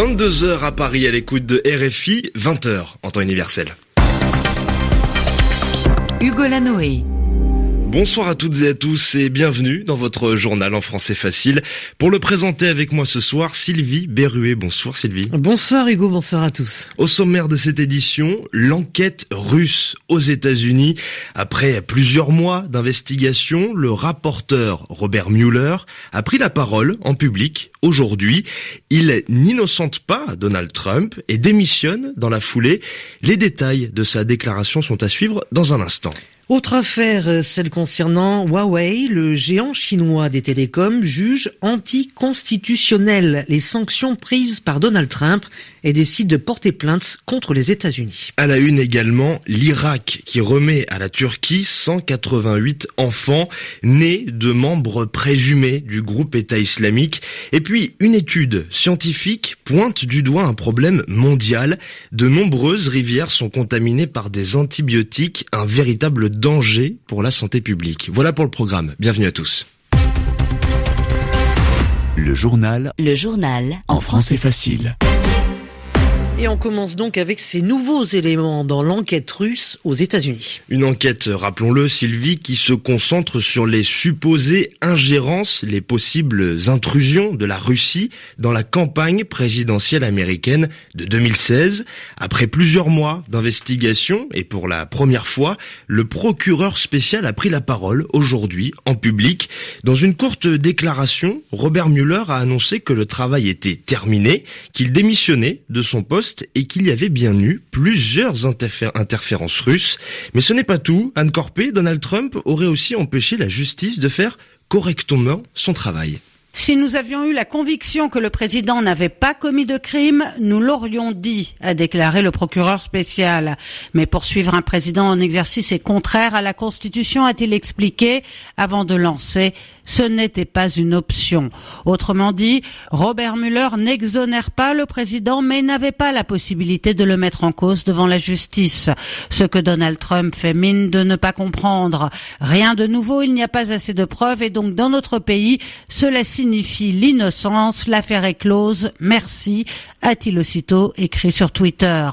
22h à Paris à l'écoute de RFI, 20h en temps universel. Hugo Lanoé. Bonsoir à toutes et à tous et bienvenue dans votre journal en français facile. Pour le présenter avec moi ce soir, Sylvie Berruet. Bonsoir Sylvie. Bonsoir Hugo, bonsoir à tous. Au sommaire de cette édition, l'enquête russe aux États-Unis. Après plusieurs mois d'investigation, le rapporteur Robert Mueller a pris la parole en public aujourd'hui. Il n'innocente pas Donald Trump et démissionne dans la foulée. Les détails de sa déclaration sont à suivre dans un instant. Autre affaire, euh, celle concernant Huawei, le géant chinois des télécoms juge anticonstitutionnelles les sanctions prises par Donald Trump et décide de porter plainte contre les États-Unis. À la une également, l'Irak qui remet à la Turquie 188 enfants nés de membres présumés du groupe État islamique. Et puis, une étude scientifique pointe du doigt un problème mondial. De nombreuses rivières sont contaminées par des antibiotiques, un véritable danger pour la santé publique. Voilà pour le programme. Bienvenue à tous. Le journal. Le journal. En français facile. Et on commence donc avec ces nouveaux éléments dans l'enquête russe aux États-Unis. Une enquête, rappelons-le, Sylvie, qui se concentre sur les supposées ingérences, les possibles intrusions de la Russie dans la campagne présidentielle américaine de 2016. Après plusieurs mois d'investigation, et pour la première fois, le procureur spécial a pris la parole aujourd'hui en public. Dans une courte déclaration, Robert Mueller a annoncé que le travail était terminé, qu'il démissionnait de son poste et qu'il y avait bien eu plusieurs interférences russes. Mais ce n'est pas tout. Anne Corpé, Donald Trump aurait aussi empêché la justice de faire correctement son travail. Si nous avions eu la conviction que le président n'avait pas commis de crime, nous l'aurions dit, a déclaré le procureur spécial. Mais poursuivre un président en exercice est contraire à la Constitution, a-t-il expliqué, avant de lancer ce n'était pas une option. Autrement dit, Robert Mueller n'exonère pas le président, mais n'avait pas la possibilité de le mettre en cause devant la justice. Ce que Donald Trump fait mine de ne pas comprendre. Rien de nouveau, il n'y a pas assez de preuves et donc dans notre pays, cela signifie l'innocence, l'affaire est close, merci, a-t-il aussitôt écrit sur Twitter.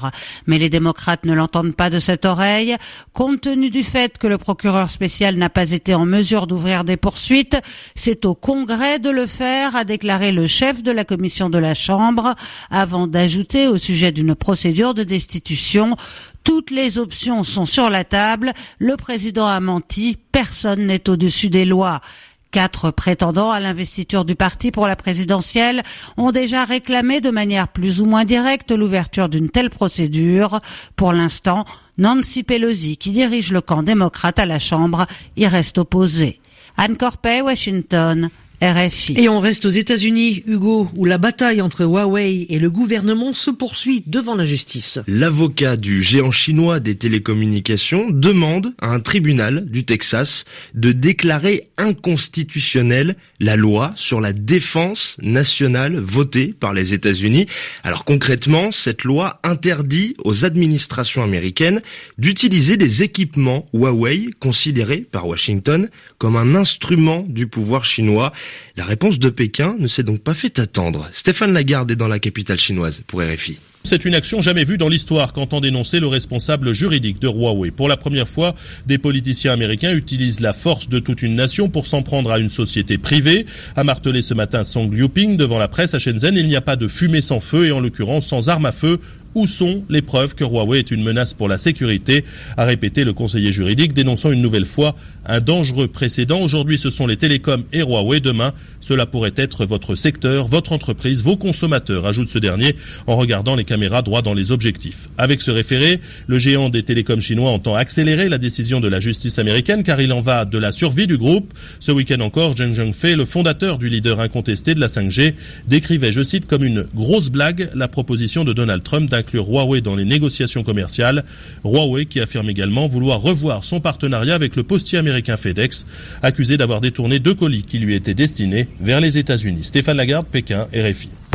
Mais les démocrates ne l'entendent pas de cette oreille. Compte tenu du fait que le procureur spécial n'a pas été en mesure d'ouvrir des poursuites, c'est au Congrès de le faire, a déclaré le chef de la commission de la Chambre, avant d'ajouter au sujet d'une procédure de destitution toutes les options sont sur la table. Le président a menti. Personne n'est au-dessus des lois. Quatre prétendants à l'investiture du parti pour la présidentielle ont déjà réclamé de manière plus ou moins directe l'ouverture d'une telle procédure. Pour l'instant, Nancy Pelosi, qui dirige le camp démocrate à la Chambre, y reste opposée. Anne Corpey, Washington. RFI. Et on reste aux États-Unis, Hugo, où la bataille entre Huawei et le gouvernement se poursuit devant la justice. L'avocat du géant chinois des télécommunications demande à un tribunal du Texas de déclarer inconstitutionnelle la loi sur la défense nationale votée par les États-Unis. Alors concrètement, cette loi interdit aux administrations américaines d'utiliser des équipements Huawei considérés par Washington comme un instrument du pouvoir chinois. La réponse de Pékin ne s'est donc pas fait attendre. Stéphane Lagarde est dans la capitale chinoise pour RFI. C'est une action jamais vue dans l'histoire qu'entend dénoncer le responsable juridique de Huawei. Pour la première fois, des politiciens américains utilisent la force de toute une nation pour s'en prendre à une société privée. A martelé ce matin Song Liuping devant la presse à Shenzhen, il n'y a pas de fumée sans feu et en l'occurrence sans arme à feu où sont les preuves que Huawei est une menace pour la sécurité a répété le conseiller juridique, dénonçant une nouvelle fois un dangereux précédent. Aujourd'hui, ce sont les télécoms et Huawei. Demain, cela pourrait être votre secteur, votre entreprise, vos consommateurs, ajoute ce dernier en regardant les caméras droit dans les objectifs. Avec ce référé, le géant des télécoms chinois entend accélérer la décision de la justice américaine car il en va de la survie du groupe. Ce week-end encore, Zheng Zhengfei, le fondateur du leader incontesté de la 5G, décrivait, je cite, comme une grosse blague la proposition de Donald Trump d'inclure Huawei dans les négociations commerciales. Huawei qui affirme également vouloir revoir son partenariat avec le postier américain FedEx, accusé d'avoir détourné deux colis qui lui étaient destinés vers les États-Unis. Stéphane Lagarde, Pékin, RFI.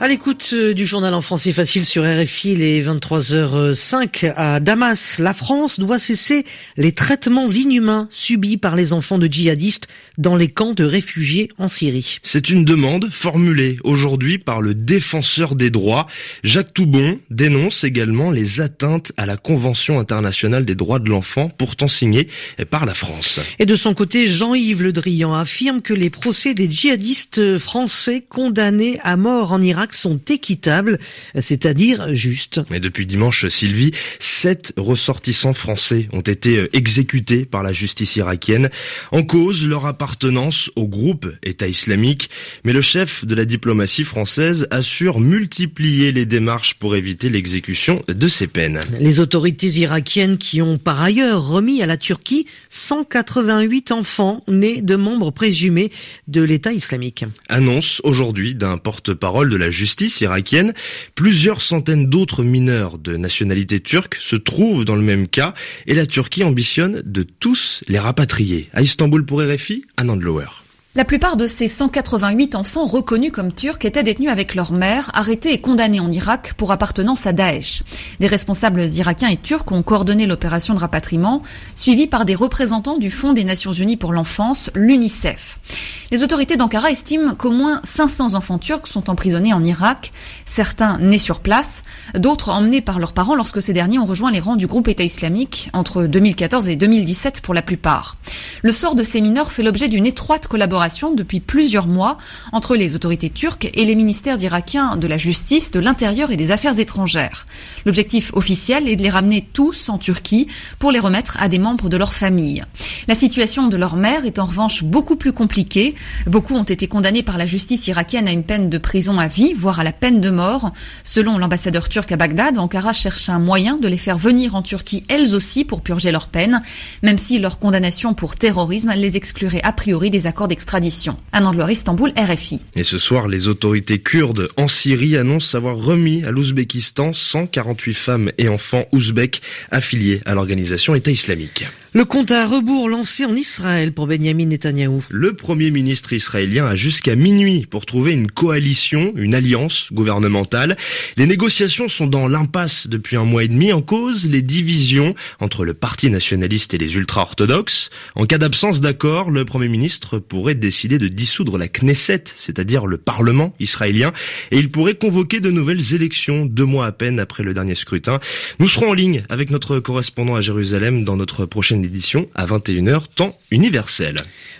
À l'écoute euh, du journal en français facile sur RFI, les 23h05 à Damas, la France doit cesser les traitements inhumains subis par les enfants de djihadistes dans les camps de réfugiés en Syrie. C'est une demande formulée aujourd'hui par le défenseur des droits. Jacques Toubon dénonce également les atteintes à la Convention internationale des droits de l'enfant, pourtant signée par la France. Et de son côté, Jean-Yves Le Drian affirme que les procès des djihadistes français condamnés à mort en Irak sont équitables, c'est-à-dire justes. Mais depuis dimanche, Sylvie, sept ressortissants français ont été euh, exécutés par la justice irakienne en cause leur appartenance au groupe État islamique. Mais le chef de la diplomatie française assure multiplier les démarches pour éviter l'exécution de ces peines. Les autorités irakiennes qui ont par ailleurs remis à la Turquie 188 enfants nés de membres présumés de l'État islamique. Annonce aujourd'hui d'un porte-parole de la justice irakienne. Plusieurs centaines d'autres mineurs de nationalité turque se trouvent dans le même cas et la Turquie ambitionne de tous les rapatrier. À Istanbul pour RFI, Anand Lower. La plupart de ces 188 enfants reconnus comme turcs étaient détenus avec leur mère, arrêtés et condamnés en Irak pour appartenance à Daesh. Des responsables irakiens et turcs ont coordonné l'opération de rapatriement, suivie par des représentants du Fonds des Nations Unies pour l'enfance, l'UNICEF. Les autorités d'Ankara estiment qu'au moins 500 enfants turcs sont emprisonnés en Irak, certains nés sur place, d'autres emmenés par leurs parents lorsque ces derniers ont rejoint les rangs du groupe État islamique entre 2014 et 2017 pour la plupart. Le sort de ces mineurs fait l'objet d'une étroite collaboration depuis plusieurs mois entre les autorités turques et les ministères irakiens de la justice, de l'intérieur et des affaires étrangères. L'objectif officiel est de les ramener tous en Turquie pour les remettre à des membres de leur famille. La situation de leur mère est en revanche beaucoup plus compliquée. Beaucoup ont été condamnés par la justice irakienne à une peine de prison à vie, voire à la peine de mort. Selon l'ambassadeur turc à Bagdad, Ankara cherche un moyen de les faire venir en Turquie elles aussi pour purger leur peine, même si leur condamnation pour terrorisme les exclurait a priori des accords d'extradition. Anand Istanbul, RFI. Et ce soir, les autorités kurdes en Syrie annoncent avoir remis à l'Ouzbékistan 148 femmes et enfants ouzbeks affiliés à l'organisation État islamique. Le compte à rebours lancé en Israël pour Benjamin Netanyahou. Le premier ministre israélien a jusqu'à minuit pour trouver une coalition, une alliance gouvernementale. Les négociations sont dans l'impasse depuis un mois et demi en cause les divisions entre le parti nationaliste et les ultra-orthodoxes. En cas d'absence d'accord, le premier ministre pourrait décider de dissoudre la Knesset, c'est-à-dire le parlement israélien, et il pourrait convoquer de nouvelles élections deux mois à peine après le dernier scrutin. Nous serons en ligne avec notre correspondant à Jérusalem dans notre prochaine édition à 21h, temps universel.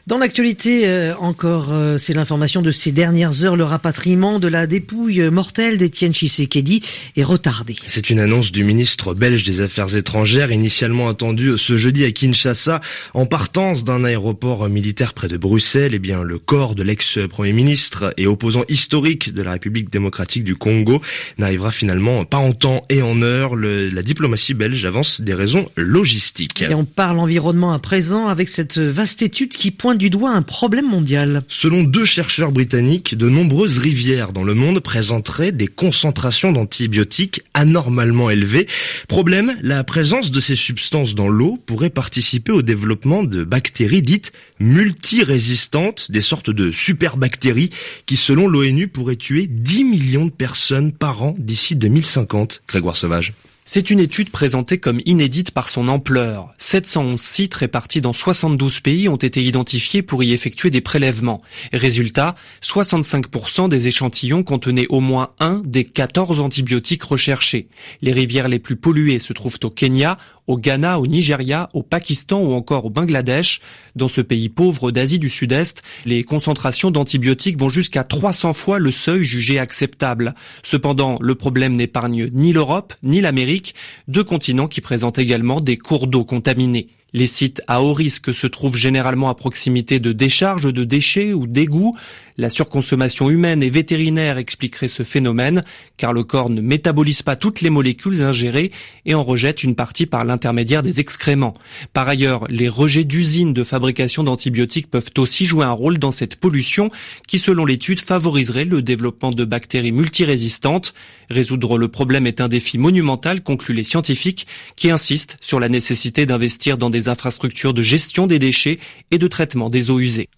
Dans l'actualité euh, encore, euh, c'est l'information de ces dernières heures, le rapatriement de la dépouille mortelle d'Étienne Tshisekedi est retardé. C'est une annonce du ministre belge des Affaires étrangères, initialement attendue ce jeudi à Kinshasa, en partance d'un aéroport militaire près de Bruxelles. Eh bien, le corps de l'ex-premier ministre et opposant historique de la République démocratique du Congo n'arrivera finalement pas en temps et en heure. Le, la diplomatie belge avance des raisons logistiques. Et on parle environnement à présent avec cette vaste étude qui pointe du doigt un problème mondial. Selon deux chercheurs britanniques, de nombreuses rivières dans le monde présenteraient des concentrations d'antibiotiques anormalement élevées. Problème, la présence de ces substances dans l'eau pourrait participer au développement de bactéries dites multirésistantes, des sortes de superbactéries qui, selon l'ONU, pourraient tuer 10 millions de personnes par an d'ici 2050. Grégoire Sauvage. C'est une étude présentée comme inédite par son ampleur. 711 sites répartis dans 72 pays ont été identifiés pour y effectuer des prélèvements. Résultat, 65% des échantillons contenaient au moins un des 14 antibiotiques recherchés. Les rivières les plus polluées se trouvent au Kenya, au Ghana, au Nigeria, au Pakistan ou encore au Bangladesh. Dans ce pays pauvre d'Asie du Sud-Est, les concentrations d'antibiotiques vont jusqu'à 300 fois le seuil jugé acceptable. Cependant, le problème n'épargne ni l'Europe ni l'Amérique, deux continents qui présentent également des cours d'eau contaminés. Les sites à haut risque se trouvent généralement à proximité de décharges de déchets ou d'égouts. La surconsommation humaine et vétérinaire expliquerait ce phénomène, car le corps ne métabolise pas toutes les molécules ingérées et en rejette une partie par l'intermédiaire des excréments. Par ailleurs, les rejets d'usines de fabrication d'antibiotiques peuvent aussi jouer un rôle dans cette pollution qui, selon l'étude, favoriserait le développement de bactéries multirésistantes. Résoudre le problème est un défi monumental, concluent les scientifiques, qui insistent sur la nécessité d'investir dans des infrastructures de gestion des déchets et de traitement des eaux usées.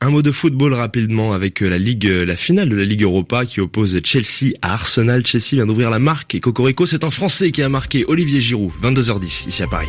Ligue Ligue, la finale de la Ligue Europa qui oppose Chelsea à Arsenal. Chelsea vient d'ouvrir la marque et Cocorico, c'est un Français qui a marqué Olivier Giroud, 22h10 ici à Paris.